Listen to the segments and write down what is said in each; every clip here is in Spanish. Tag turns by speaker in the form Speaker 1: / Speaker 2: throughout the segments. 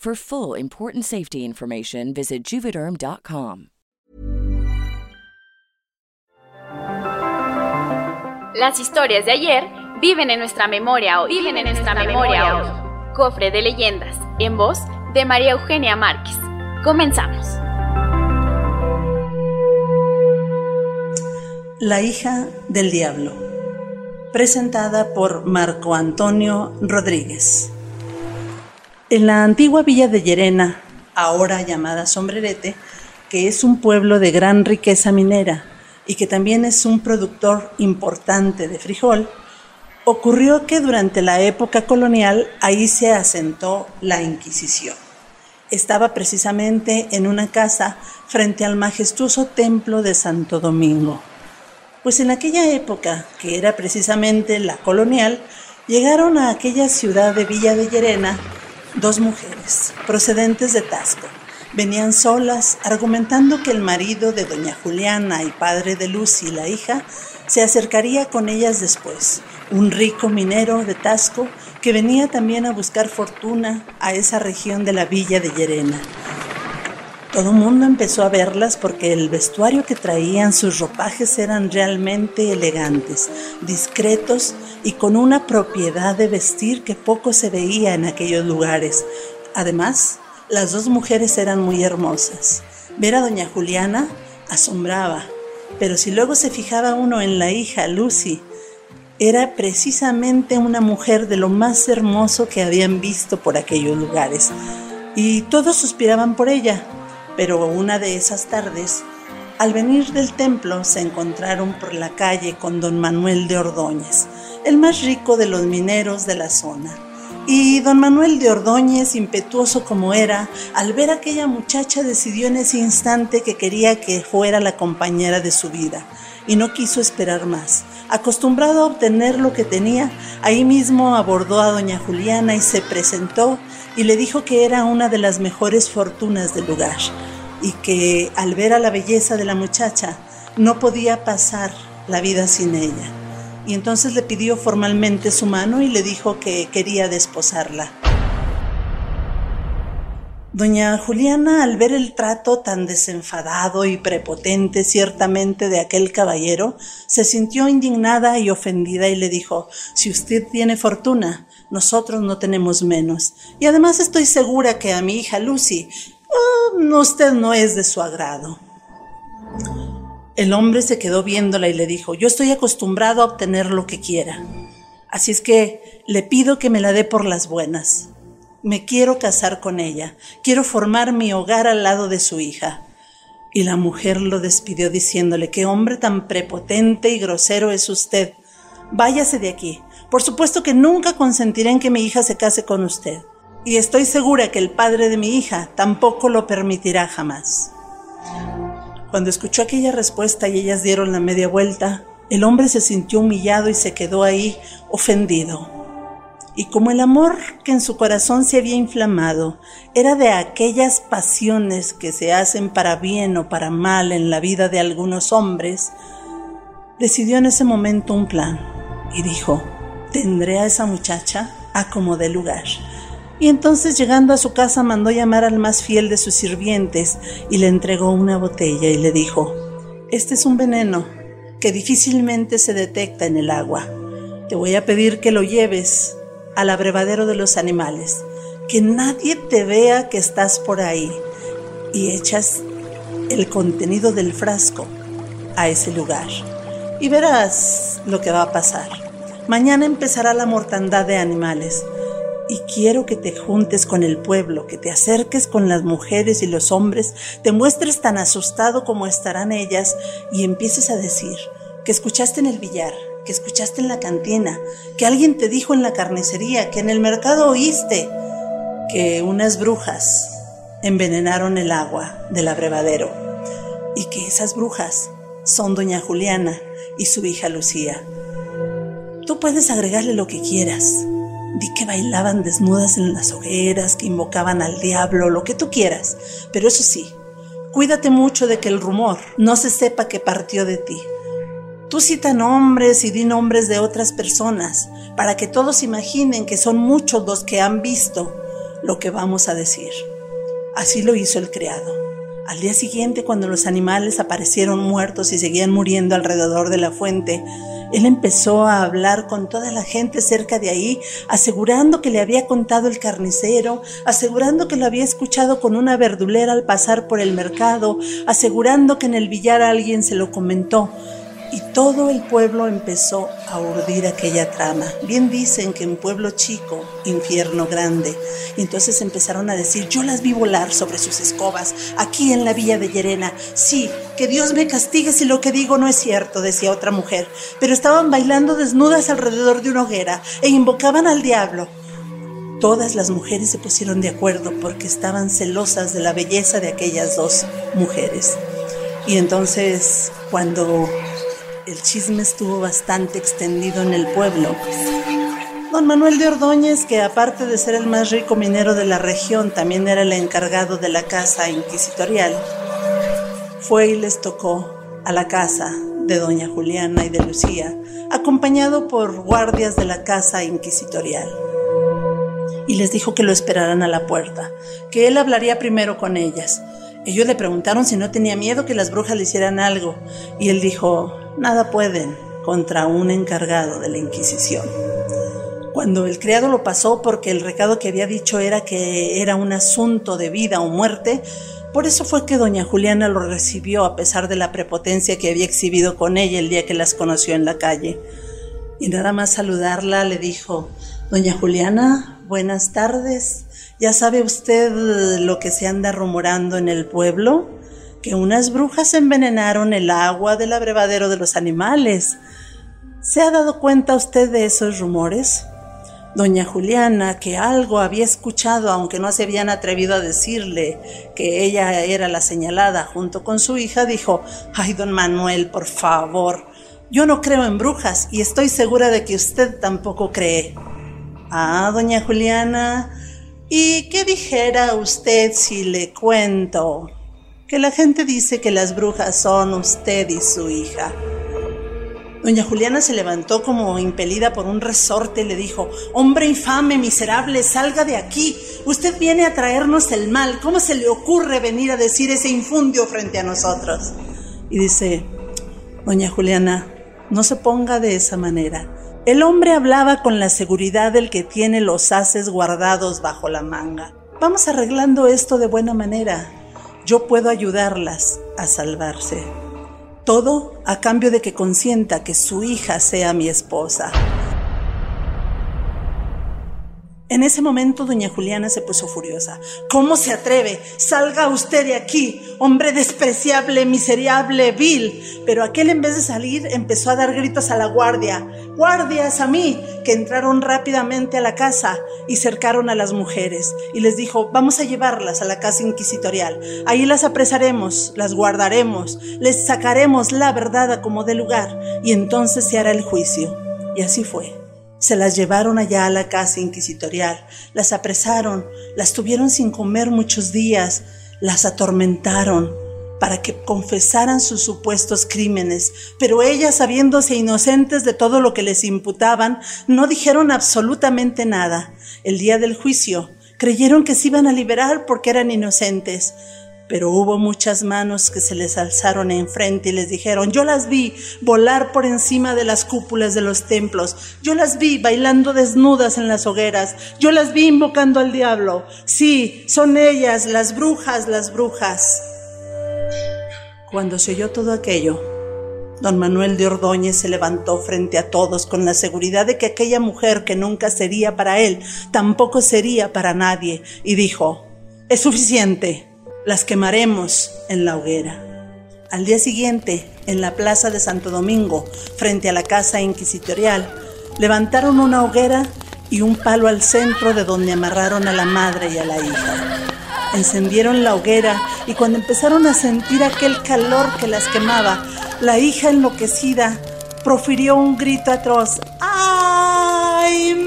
Speaker 1: For full important safety information, visit juvederm.com.
Speaker 2: Las historias de ayer viven en nuestra memoria hoy. Viven en nuestra memoria hoy. Cofre de leyendas, en voz de María Eugenia Márquez. Comenzamos.
Speaker 3: La hija del diablo. Presentada por Marco Antonio Rodríguez. En la antigua villa de Llerena, ahora llamada Sombrerete, que es un pueblo de gran riqueza minera y que también es un productor importante de frijol, ocurrió que durante la época colonial ahí se asentó la Inquisición. Estaba precisamente en una casa frente al majestuoso templo de Santo Domingo. Pues en aquella época, que era precisamente la colonial, llegaron a aquella ciudad de Villa de Llerena dos mujeres procedentes de Tasco. Venían solas, argumentando que el marido de doña Juliana y padre de Lucy, la hija, se acercaría con ellas después, un rico minero de Tasco que venía también a buscar fortuna a esa región de la villa de Llerena. Todo mundo empezó a verlas porque el vestuario que traían, sus ropajes eran realmente elegantes, discretos y con una propiedad de vestir que poco se veía en aquellos lugares. Además, las dos mujeres eran muy hermosas. Ver a doña Juliana asombraba, pero si luego se fijaba uno en la hija Lucy, era precisamente una mujer de lo más hermoso que habían visto por aquellos lugares. Y todos suspiraban por ella, pero una de esas tardes, al venir del templo, se encontraron por la calle con don Manuel de Ordóñez, el más rico de los mineros de la zona. Y don Manuel de Ordóñez, impetuoso como era, al ver aquella muchacha decidió en ese instante que quería que fuera la compañera de su vida, y no quiso esperar más. Acostumbrado a obtener lo que tenía, ahí mismo abordó a doña Juliana y se presentó y le dijo que era una de las mejores fortunas del lugar y que al ver a la belleza de la muchacha no podía pasar la vida sin ella. Y entonces le pidió formalmente su mano y le dijo que quería desposarla. Doña Juliana, al ver el trato tan desenfadado y prepotente ciertamente de aquel caballero, se sintió indignada y ofendida y le dijo, si usted tiene fortuna, nosotros no tenemos menos. Y además estoy segura que a mi hija Lucy, oh, usted no es de su agrado. El hombre se quedó viéndola y le dijo, yo estoy acostumbrado a obtener lo que quiera. Así es que le pido que me la dé por las buenas. Me quiero casar con ella, quiero formar mi hogar al lado de su hija. Y la mujer lo despidió diciéndole, qué hombre tan prepotente y grosero es usted. Váyase de aquí. Por supuesto que nunca consentiré en que mi hija se case con usted. Y estoy segura que el padre de mi hija tampoco lo permitirá jamás. Cuando escuchó aquella respuesta y ellas dieron la media vuelta, el hombre se sintió humillado y se quedó ahí ofendido y como el amor que en su corazón se había inflamado era de aquellas pasiones que se hacen para bien o para mal en la vida de algunos hombres, decidió en ese momento un plan y dijo, tendré a esa muchacha a como de lugar. Y entonces llegando a su casa mandó llamar al más fiel de sus sirvientes y le entregó una botella y le dijo, este es un veneno que difícilmente se detecta en el agua te voy a pedir que lo lleves al abrevadero de los animales, que nadie te vea que estás por ahí. Y echas el contenido del frasco a ese lugar. Y verás lo que va a pasar. Mañana empezará la mortandad de animales. Y quiero que te juntes con el pueblo, que te acerques con las mujeres y los hombres, te muestres tan asustado como estarán ellas y empieces a decir que escuchaste en el billar, escuchaste en la cantina, que alguien te dijo en la carnicería, que en el mercado oíste que unas brujas envenenaron el agua del abrevadero y que esas brujas son doña Juliana y su hija Lucía. Tú puedes agregarle lo que quieras. Di que bailaban desnudas en las hogueras, que invocaban al diablo, lo que tú quieras. Pero eso sí, cuídate mucho de que el rumor no se sepa que partió de ti. Tú cita nombres y di nombres de otras personas para que todos imaginen que son muchos los que han visto lo que vamos a decir. Así lo hizo el criado. Al día siguiente, cuando los animales aparecieron muertos y seguían muriendo alrededor de la fuente, él empezó a hablar con toda la gente cerca de ahí, asegurando que le había contado el carnicero, asegurando que lo había escuchado con una verdulera al pasar por el mercado, asegurando que en el billar alguien se lo comentó, y todo el pueblo empezó a urdir aquella trama. Bien dicen que en pueblo chico, infierno grande. Entonces empezaron a decir, yo las vi volar sobre sus escobas, aquí en la villa de Llerena. Sí, que Dios me castigue si lo que digo no es cierto, decía otra mujer. Pero estaban bailando desnudas alrededor de una hoguera e invocaban al diablo. Todas las mujeres se pusieron de acuerdo porque estaban celosas de la belleza de aquellas dos mujeres. Y entonces, cuando el chisme estuvo bastante extendido en el pueblo. Don Manuel de Ordóñez, que aparte de ser el más rico minero de la región, también era el encargado de la casa inquisitorial, fue y les tocó a la casa de doña Juliana y de Lucía, acompañado por guardias de la casa inquisitorial. Y les dijo que lo esperaran a la puerta, que él hablaría primero con ellas. Ellos le preguntaron si no tenía miedo que las brujas le hicieran algo, y él dijo, nada pueden contra un encargado de la Inquisición. Cuando el criado lo pasó porque el recado que había dicho era que era un asunto de vida o muerte, por eso fue que doña Juliana lo recibió a pesar de la prepotencia que había exhibido con ella el día que las conoció en la calle. Y nada más saludarla le dijo, Doña Juliana, buenas tardes. ¿Ya sabe usted lo que se anda rumorando en el pueblo? Que unas brujas envenenaron el agua del abrevadero de los animales. ¿Se ha dado cuenta usted de esos rumores? Doña Juliana, que algo había escuchado, aunque no se habían atrevido a decirle que ella era la señalada junto con su hija, dijo, ay, don Manuel, por favor, yo no creo en brujas y estoy segura de que usted tampoco cree. Ah, doña Juliana, ¿y qué dijera usted si le cuento? Que la gente dice que las brujas son usted y su hija. Doña Juliana se levantó como impelida por un resorte y le dijo, Hombre infame, miserable, salga de aquí. Usted viene a traernos el mal. ¿Cómo se le ocurre venir a decir ese infundio frente a nosotros? Y dice, Doña Juliana, no se ponga de esa manera. El hombre hablaba con la seguridad del que tiene los haces guardados bajo la manga. Vamos arreglando esto de buena manera yo puedo ayudarlas a salvarse. Todo a cambio de que consienta que su hija sea mi esposa. En ese momento doña Juliana se puso furiosa. ¿Cómo se atreve? Salga usted de aquí, hombre despreciable, miserable, vil. Pero aquel en vez de salir empezó a dar gritos a la guardia. Guardias a mí, que entraron rápidamente a la casa y cercaron a las mujeres. Y les dijo, vamos a llevarlas a la casa inquisitorial. Ahí las apresaremos, las guardaremos, les sacaremos la verdad a como de lugar y entonces se hará el juicio. Y así fue. Se las llevaron allá a la casa inquisitorial, las apresaron, las tuvieron sin comer muchos días, las atormentaron para que confesaran sus supuestos crímenes, pero ellas, sabiéndose inocentes de todo lo que les imputaban, no dijeron absolutamente nada. El día del juicio creyeron que se iban a liberar porque eran inocentes, Pero hubo muchas manos que se les alzaron enfrente y les dijeron, yo las vi volar por encima de las cúpulas de los templos, yo las vi bailando desnudas en las hogueras, yo las vi invocando al diablo. Sí, son ellas, las brujas, las brujas. Cuando se oyó todo aquello, don Manuel de Ordóñez se levantó frente a todos con la seguridad de que aquella mujer que nunca sería para él, tampoco sería para nadie, y dijo, es suficiente las quemaremos en la hoguera. Al día siguiente, en la plaza de Santo Domingo, frente a la casa inquisitorial, levantaron una hoguera y un palo al centro de donde amarraron a la madre y a la hija. Encendieron la hoguera y cuando empezaron a sentir aquel calor que las quemaba, la hija enloquecida profirió un grito atroz. ¡Ay,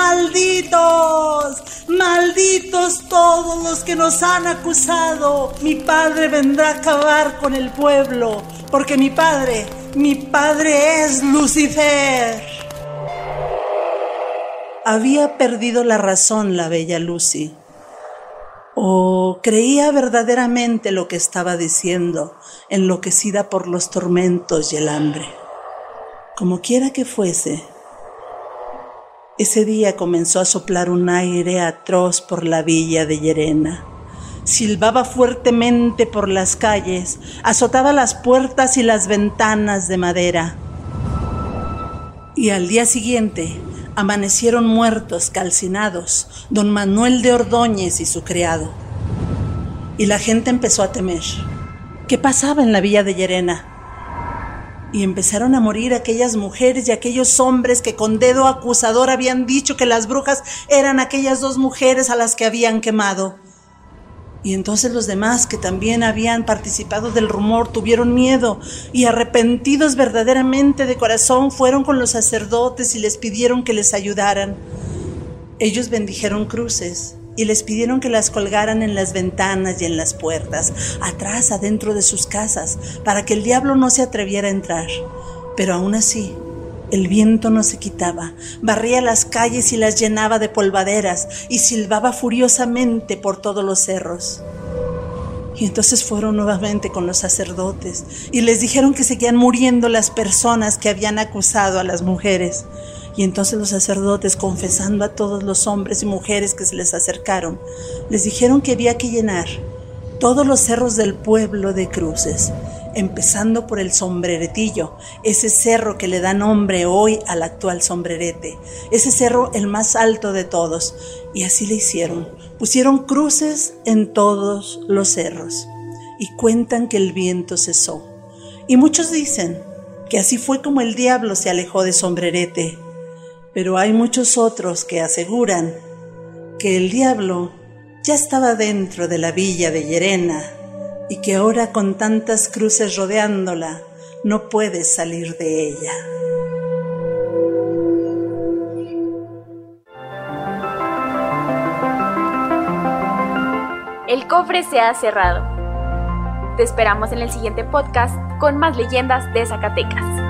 Speaker 3: malditos! Malditos todos los que nos han acusado. Mi padre vendrá a acabar con el pueblo, porque mi padre, mi padre es Lucifer. Había perdido la razón la bella Lucy. O creía verdaderamente lo que estaba diciendo, enloquecida por los tormentos y el hambre. Como quiera que fuese, ese día comenzó a soplar un aire atroz por la villa de Llerena. Silbaba fuertemente por las calles, azotaba las puertas y las ventanas de madera. Y al día siguiente amanecieron muertos, calcinados, don Manuel de Ordóñez y su criado. Y la gente empezó a temer. ¿Qué pasaba en la villa de Llerena? Y empezaron a morir aquellas mujeres y aquellos hombres que con dedo acusador habían dicho que las brujas eran aquellas dos mujeres a las que habían quemado. Y entonces los demás que también habían participado del rumor tuvieron miedo y arrepentidos verdaderamente de corazón fueron con los sacerdotes y les pidieron que les ayudaran. Ellos bendijeron cruces y les pidieron que las colgaran en las ventanas y en las puertas, atrás, adentro de sus casas, para que el diablo no se atreviera a entrar. Pero aún así, el viento no se quitaba, barría las calles y las llenaba de polvaderas y silbaba furiosamente por todos los cerros. Y entonces fueron nuevamente con los sacerdotes y les dijeron que seguían muriendo las personas que habían acusado a las mujeres. Y entonces los sacerdotes, confesando a todos los hombres y mujeres que se les acercaron, les dijeron que había que llenar todos los cerros del pueblo de cruces, empezando por el sombreretillo, ese cerro que le da nombre hoy al actual sombrerete, ese cerro el más alto de todos. Y así le hicieron. Pusieron cruces en todos los cerros y cuentan que el viento cesó. Y muchos dicen que así fue como el diablo se alejó de sombrerete pero hay muchos otros que aseguran que el diablo ya estaba dentro de la villa de Llerena y que ahora con tantas cruces rodeándola no puede salir de ella.
Speaker 2: El cofre se ha cerrado. Te esperamos en el siguiente podcast con más leyendas de Zacatecas.